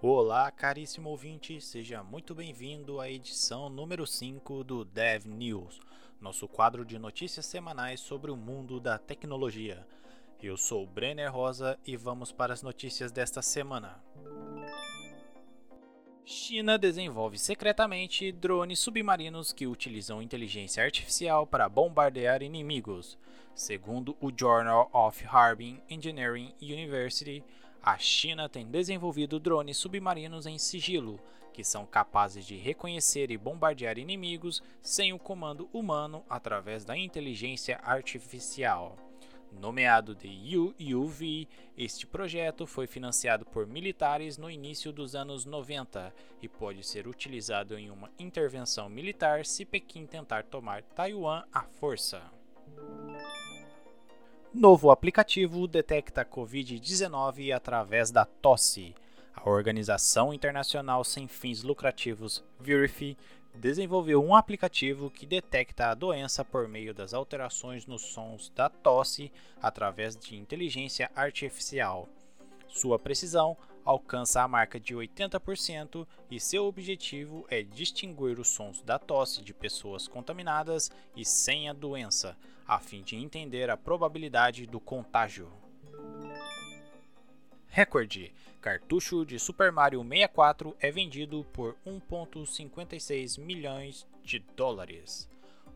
Olá, caríssimo ouvinte, seja muito bem-vindo à edição número 5 do Dev News, nosso quadro de notícias semanais sobre o mundo da tecnologia. Eu sou Brenner Rosa e vamos para as notícias desta semana. China desenvolve secretamente drones submarinos que utilizam inteligência artificial para bombardear inimigos. Segundo o Journal of Harbin Engineering University, a China tem desenvolvido drones submarinos em sigilo, que são capazes de reconhecer e bombardear inimigos sem o comando humano através da inteligência artificial. Nomeado de UUV, este projeto foi financiado por militares no início dos anos 90 e pode ser utilizado em uma intervenção militar se Pequim tentar tomar Taiwan à força. Novo aplicativo detecta Covid-19 através da tosse. A Organização Internacional Sem Fins Lucrativos, Verify, desenvolveu um aplicativo que detecta a doença por meio das alterações nos sons da tosse através de inteligência artificial. Sua precisão alcança a marca de 80% e seu objetivo é distinguir os sons da tosse de pessoas contaminadas e sem a doença, a fim de entender a probabilidade do contágio. Recorde: cartucho de Super Mario 64 é vendido por 1,56 milhões de dólares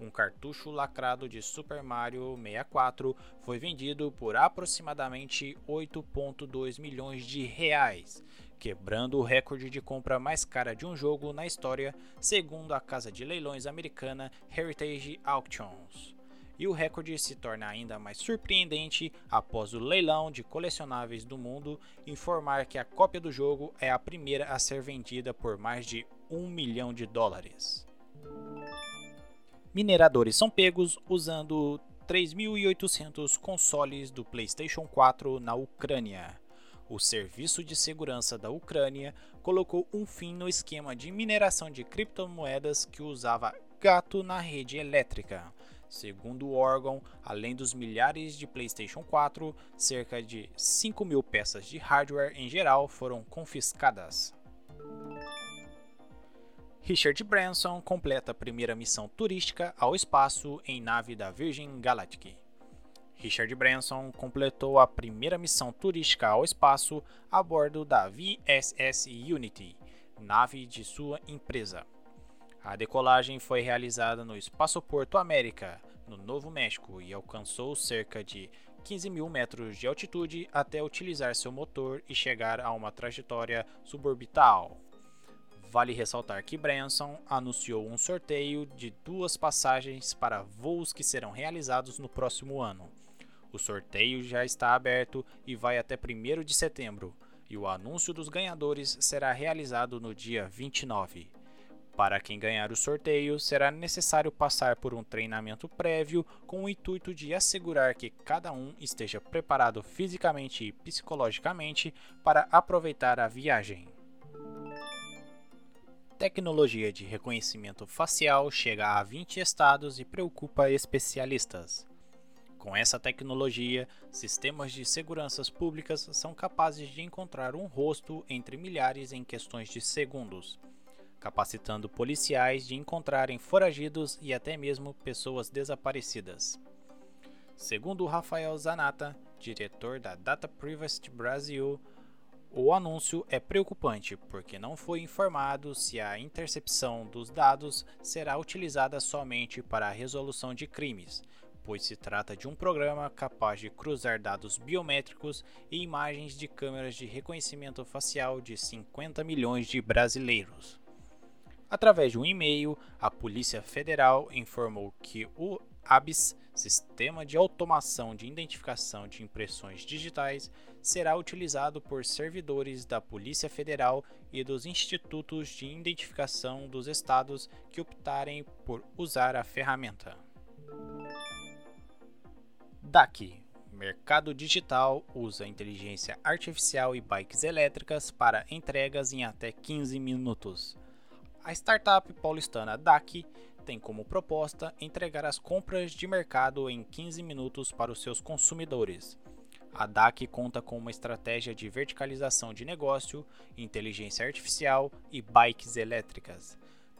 um cartucho lacrado de Super Mario 64 foi vendido por aproximadamente 8,2 milhões de reais, quebrando o recorde de compra mais cara de um jogo na história, segundo a casa de leilões americana Heritage Auctions. E o recorde se torna ainda mais surpreendente após o leilão de colecionáveis do mundo informar que a cópia do jogo é a primeira a ser vendida por mais de um milhão de dólares. Mineradores são pegos usando 3.800 consoles do PlayStation 4 na Ucrânia. O Serviço de Segurança da Ucrânia colocou um fim no esquema de mineração de criptomoedas que usava gato na rede elétrica. Segundo o órgão, além dos milhares de PlayStation 4, cerca de 5 mil peças de hardware em geral foram confiscadas. Richard Branson completa a primeira missão turística ao espaço em nave da Virgin Galactic. Richard Branson completou a primeira missão turística ao espaço a bordo da VSS Unity, nave de sua empresa. A decolagem foi realizada no Espaçoporto América, no Novo México, e alcançou cerca de 15 mil metros de altitude até utilizar seu motor e chegar a uma trajetória suborbital. Vale ressaltar que Branson anunciou um sorteio de duas passagens para voos que serão realizados no próximo ano. O sorteio já está aberto e vai até 1 de setembro, e o anúncio dos ganhadores será realizado no dia 29. Para quem ganhar o sorteio, será necessário passar por um treinamento prévio com o intuito de assegurar que cada um esteja preparado fisicamente e psicologicamente para aproveitar a viagem tecnologia de reconhecimento facial chega a 20 estados e preocupa especialistas. Com essa tecnologia, sistemas de seguranças públicas são capazes de encontrar um rosto entre milhares em questões de segundos, capacitando policiais de encontrarem foragidos e até mesmo pessoas desaparecidas. Segundo Rafael Zanata, diretor da Data Privacy Brasil, o anúncio é preocupante porque não foi informado se a intercepção dos dados será utilizada somente para a resolução de crimes, pois se trata de um programa capaz de cruzar dados biométricos e imagens de câmeras de reconhecimento facial de 50 milhões de brasileiros. Através de um e-mail, a Polícia Federal informou que o ABIS, Sistema de Automação de Identificação de Impressões Digitais, será utilizado por servidores da Polícia Federal e dos Institutos de Identificação dos Estados que optarem por usar a ferramenta. DAC Mercado Digital usa inteligência artificial e bikes elétricas para entregas em até 15 minutos. A startup paulistana DAC tem como proposta entregar as compras de mercado em 15 minutos para os seus consumidores. A DAC conta com uma estratégia de verticalização de negócio, inteligência artificial e bikes elétricas,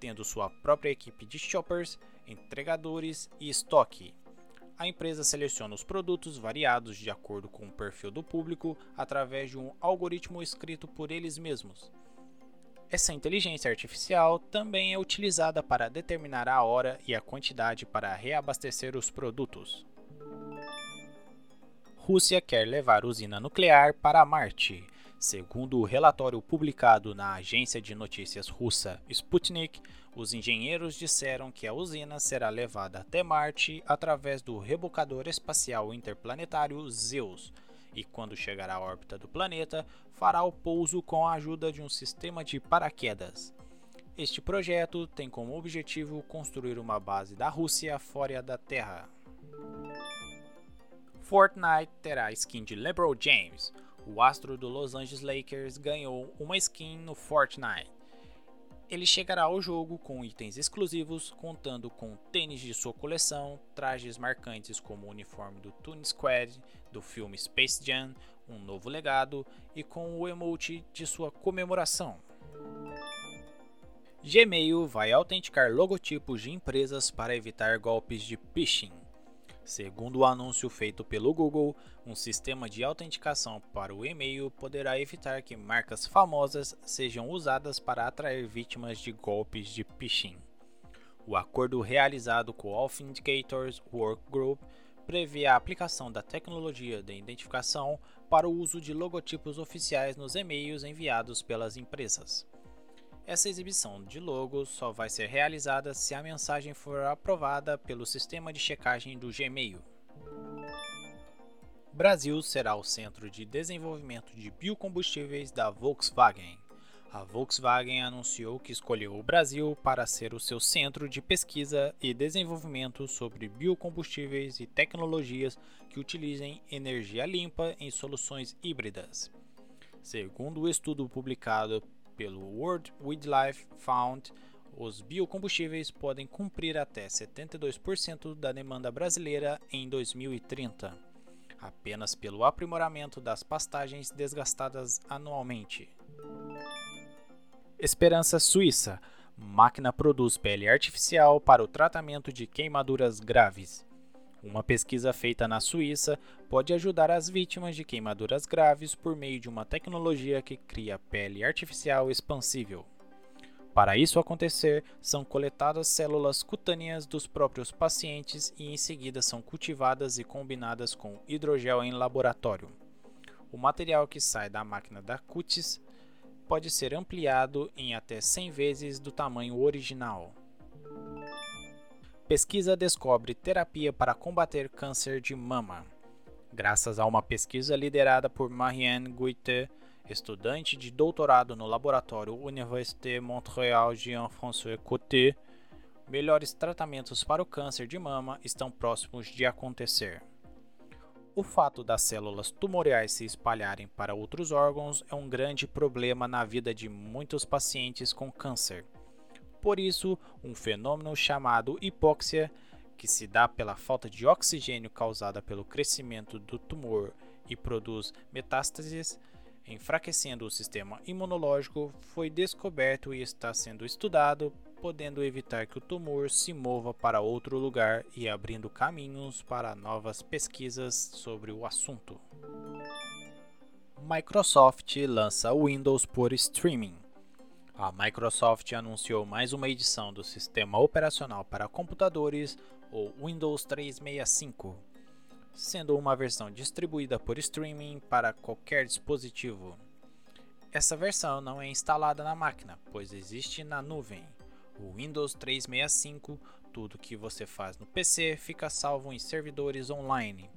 tendo sua própria equipe de shoppers, entregadores e estoque. A empresa seleciona os produtos variados de acordo com o perfil do público através de um algoritmo escrito por eles mesmos. Essa inteligência artificial também é utilizada para determinar a hora e a quantidade para reabastecer os produtos. Rússia quer levar usina nuclear para Marte. Segundo o relatório publicado na agência de notícias russa Sputnik, os engenheiros disseram que a usina será levada até Marte através do rebocador espacial interplanetário Zeus, e quando chegar à órbita do planeta, fará o pouso com a ajuda de um sistema de paraquedas. Este projeto tem como objetivo construir uma base da Rússia fora da Terra. Fortnite terá skin de LeBron James. O astro do Los Angeles Lakers ganhou uma skin no Fortnite. Ele chegará ao jogo com itens exclusivos, contando com tênis de sua coleção, trajes marcantes como o uniforme do Toon Squad do filme Space Jam, um novo legado e com o emote de sua comemoração. Gmail vai autenticar logotipos de empresas para evitar golpes de phishing. Segundo o anúncio feito pelo Google, um sistema de autenticação para o e-mail poderá evitar que marcas famosas sejam usadas para atrair vítimas de golpes de phishing. O acordo realizado com o Authenticators Workgroup prevê a aplicação da tecnologia de identificação para o uso de logotipos oficiais nos e-mails enviados pelas empresas. Essa exibição de logo só vai ser realizada se a mensagem for aprovada pelo sistema de checagem do Gmail. Brasil será o centro de desenvolvimento de biocombustíveis da Volkswagen. A Volkswagen anunciou que escolheu o Brasil para ser o seu centro de pesquisa e desenvolvimento sobre biocombustíveis e tecnologias que utilizem energia limpa em soluções híbridas. Segundo o estudo publicado pelo World Wildlife Fund, os biocombustíveis podem cumprir até 72% da demanda brasileira em 2030, apenas pelo aprimoramento das pastagens desgastadas anualmente. Esperança Suíça máquina produz pele artificial para o tratamento de queimaduras graves. Uma pesquisa feita na Suíça pode ajudar as vítimas de queimaduras graves por meio de uma tecnologia que cria pele artificial expansível. Para isso acontecer, são coletadas células cutâneas dos próprios pacientes e em seguida são cultivadas e combinadas com hidrogel em laboratório. O material que sai da máquina da cutis pode ser ampliado em até 100 vezes do tamanho original. Pesquisa descobre terapia para combater câncer de mama. Graças a uma pesquisa liderada por Marianne Guite, estudante de doutorado no laboratório Université Montréal Jean-François Coté, melhores tratamentos para o câncer de mama estão próximos de acontecer. O fato das células tumorais se espalharem para outros órgãos é um grande problema na vida de muitos pacientes com câncer. Por isso, um fenômeno chamado hipóxia, que se dá pela falta de oxigênio causada pelo crescimento do tumor e produz metástases, enfraquecendo o sistema imunológico, foi descoberto e está sendo estudado, podendo evitar que o tumor se mova para outro lugar e abrindo caminhos para novas pesquisas sobre o assunto. Microsoft lança Windows por streaming. A Microsoft anunciou mais uma edição do sistema operacional para computadores, o Windows 365, sendo uma versão distribuída por streaming para qualquer dispositivo. Essa versão não é instalada na máquina, pois existe na nuvem. O Windows 365, tudo que você faz no PC fica salvo em servidores online.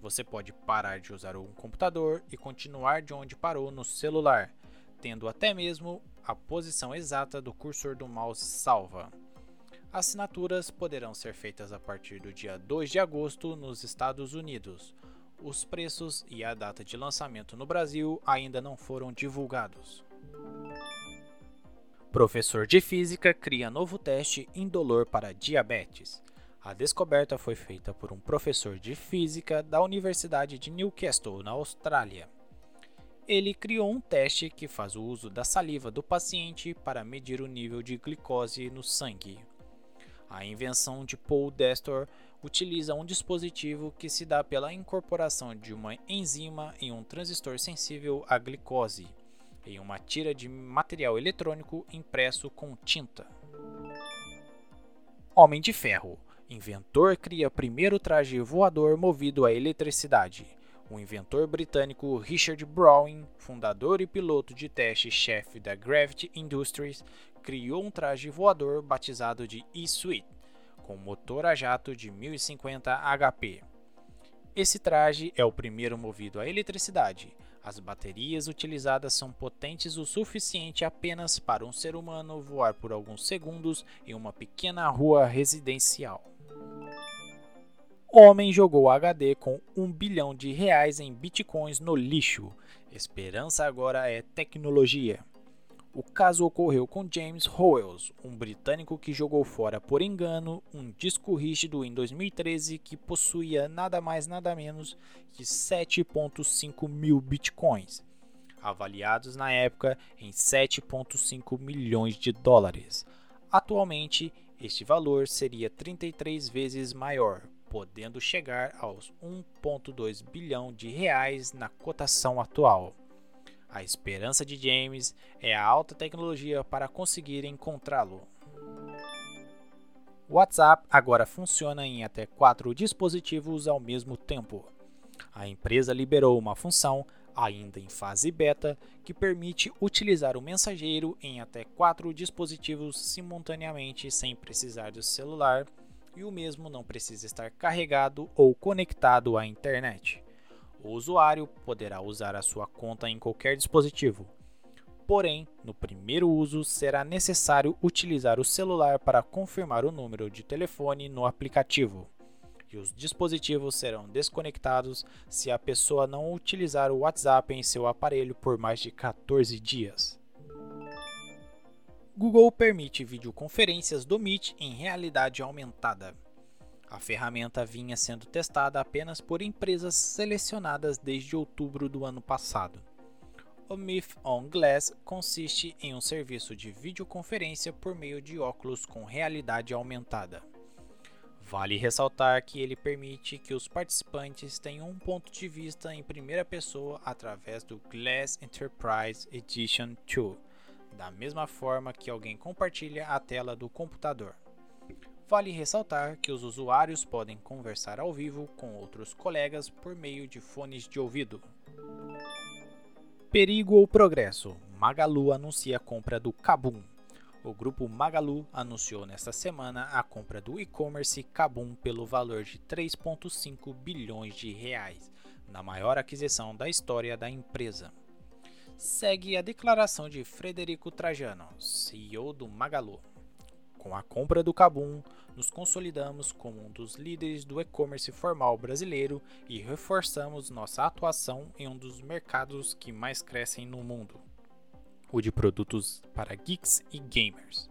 Você pode parar de usar um computador e continuar de onde parou no celular, tendo até mesmo a posição exata do cursor do mouse salva. Assinaturas poderão ser feitas a partir do dia 2 de agosto nos Estados Unidos. Os preços e a data de lançamento no Brasil ainda não foram divulgados. Professor de física cria novo teste indolor para diabetes. A descoberta foi feita por um professor de física da Universidade de Newcastle, na Austrália. Ele criou um teste que faz o uso da saliva do paciente para medir o nível de glicose no sangue. A invenção de Paul Destor utiliza um dispositivo que se dá pela incorporação de uma enzima em um transistor sensível à glicose, em uma tira de material eletrônico impresso com tinta. Homem de Ferro Inventor cria primeiro traje voador movido a eletricidade. O inventor britânico Richard Browning, fundador e piloto de teste-chefe da Gravity Industries, criou um traje voador batizado de E-Suite, com motor a jato de 1050 HP. Esse traje é o primeiro movido a eletricidade. As baterias utilizadas são potentes o suficiente apenas para um ser humano voar por alguns segundos em uma pequena rua residencial. Homem jogou HD com um bilhão de reais em bitcoins no lixo. Esperança agora é tecnologia. O caso ocorreu com James Howells, um britânico que jogou fora por engano um disco rígido em 2013 que possuía nada mais nada menos que 7,5 mil bitcoins, avaliados na época em 7,5 milhões de dólares. Atualmente, este valor seria 33 vezes maior, podendo chegar aos 1,2 bilhão de reais na cotação atual. A esperança de James é a alta tecnologia para conseguir encontrá-lo. O WhatsApp agora funciona em até quatro dispositivos ao mesmo tempo. A empresa liberou uma função, ainda em fase beta, que permite utilizar o mensageiro em até quatro dispositivos simultaneamente sem precisar do celular e o mesmo não precisa estar carregado ou conectado à internet. O usuário poderá usar a sua conta em qualquer dispositivo. Porém, no primeiro uso será necessário utilizar o celular para confirmar o número de telefone no aplicativo. E os dispositivos serão desconectados se a pessoa não utilizar o WhatsApp em seu aparelho por mais de 14 dias. Google permite videoconferências do Meet em realidade aumentada. A ferramenta vinha sendo testada apenas por empresas selecionadas desde outubro do ano passado. O Meet on Glass consiste em um serviço de videoconferência por meio de óculos com realidade aumentada. Vale ressaltar que ele permite que os participantes tenham um ponto de vista em primeira pessoa através do Glass Enterprise Edition 2 da mesma forma que alguém compartilha a tela do computador. Vale ressaltar que os usuários podem conversar ao vivo com outros colegas por meio de fones de ouvido. Perigo ou progresso? Magalu anuncia a compra do Kabum. O grupo Magalu anunciou nesta semana a compra do e-commerce Kabum pelo valor de 3,5 bilhões de reais, na maior aquisição da história da empresa segue a declaração de Frederico Trajano, CEO do Magalu. Com a compra do Kabum, nos consolidamos como um dos líderes do e-commerce formal brasileiro e reforçamos nossa atuação em um dos mercados que mais crescem no mundo, o de produtos para geeks e gamers.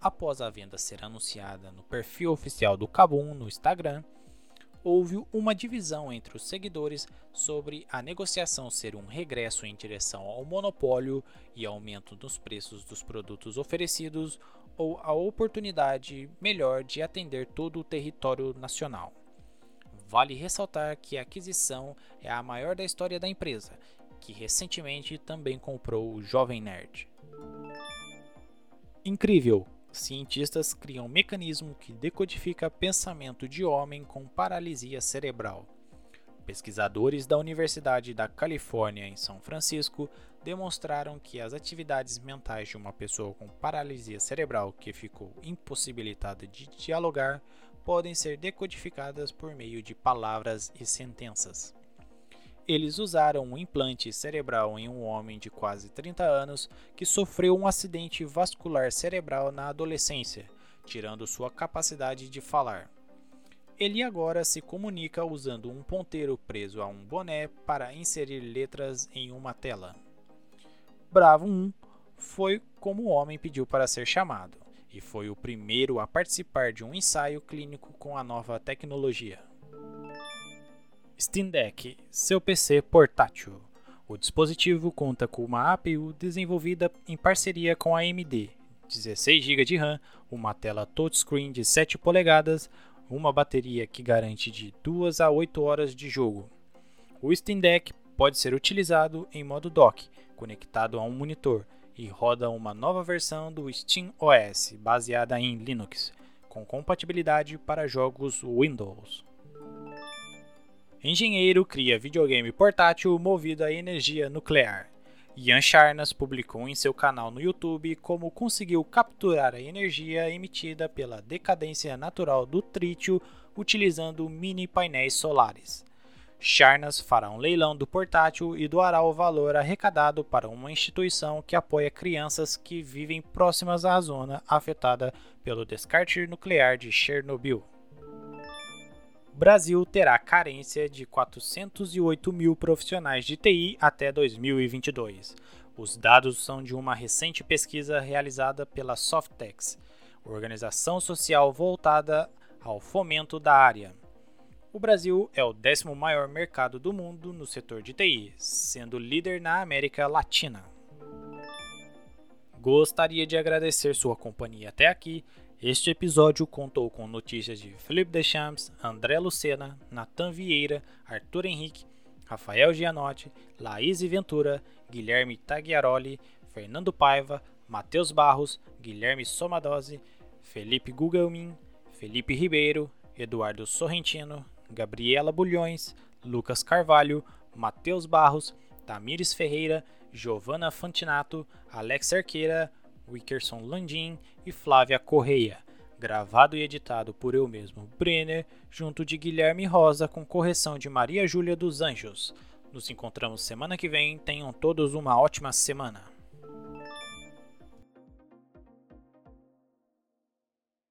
Após a venda ser anunciada no perfil oficial do Kabum no Instagram, houve uma divisão entre os seguidores sobre a negociação ser um regresso em direção ao monopólio e aumento dos preços dos produtos oferecidos ou a oportunidade melhor de atender todo o território nacional. Vale ressaltar que a aquisição é a maior da história da empresa, que recentemente também comprou o Jovem Nerd. Incrível! Cientistas criam um mecanismo que decodifica pensamento de homem com paralisia cerebral. Pesquisadores da Universidade da Califórnia em São Francisco demonstraram que as atividades mentais de uma pessoa com paralisia cerebral que ficou impossibilitada de dialogar podem ser decodificadas por meio de palavras e sentenças. Eles usaram um implante cerebral em um homem de quase 30 anos que sofreu um acidente vascular cerebral na adolescência, tirando sua capacidade de falar. Ele agora se comunica usando um ponteiro preso a um boné para inserir letras em uma tela. Bravo 1 foi como o homem pediu para ser chamado. e foi o primeiro a participar de um ensaio clínico com a nova tecnologia. Steam Deck, seu PC portátil. O dispositivo conta com uma APU desenvolvida em parceria com a AMD, 16 GB de RAM, uma tela touchscreen de 7 polegadas, uma bateria que garante de 2 a 8 horas de jogo. O Steam Deck pode ser utilizado em modo dock, conectado a um monitor, e roda uma nova versão do Steam OS, baseada em Linux, com compatibilidade para jogos Windows. Engenheiro cria videogame portátil movido a energia nuclear. Ian Charnas publicou em seu canal no YouTube como conseguiu capturar a energia emitida pela decadência natural do trítio utilizando mini painéis solares. Charnas fará um leilão do portátil e doará o valor arrecadado para uma instituição que apoia crianças que vivem próximas à zona afetada pelo descarte nuclear de Chernobyl. Brasil terá carência de 408 mil profissionais de TI até 2022. Os dados são de uma recente pesquisa realizada pela Softex, organização social voltada ao fomento da área. O Brasil é o décimo maior mercado do mundo no setor de TI, sendo líder na América Latina. Gostaria de agradecer sua companhia até aqui. Este episódio contou com notícias de Felipe Deschamps, André Lucena, Natan Vieira, Arthur Henrique, Rafael Gianotti, Laís Ventura, Guilherme Tagliaroli, Fernando Paiva, Matheus Barros, Guilherme Somadose, Felipe Gugelmin, Felipe Ribeiro, Eduardo Sorrentino, Gabriela Bulhões, Lucas Carvalho, Matheus Barros, Tamires Ferreira, Giovana Fantinato, Alex Arqueira, Wickerson Landim e Flávia Correia. Gravado e editado por eu mesmo, Brenner, junto de Guilherme Rosa, com correção de Maria Júlia dos Anjos. Nos encontramos semana que vem. Tenham todos uma ótima semana.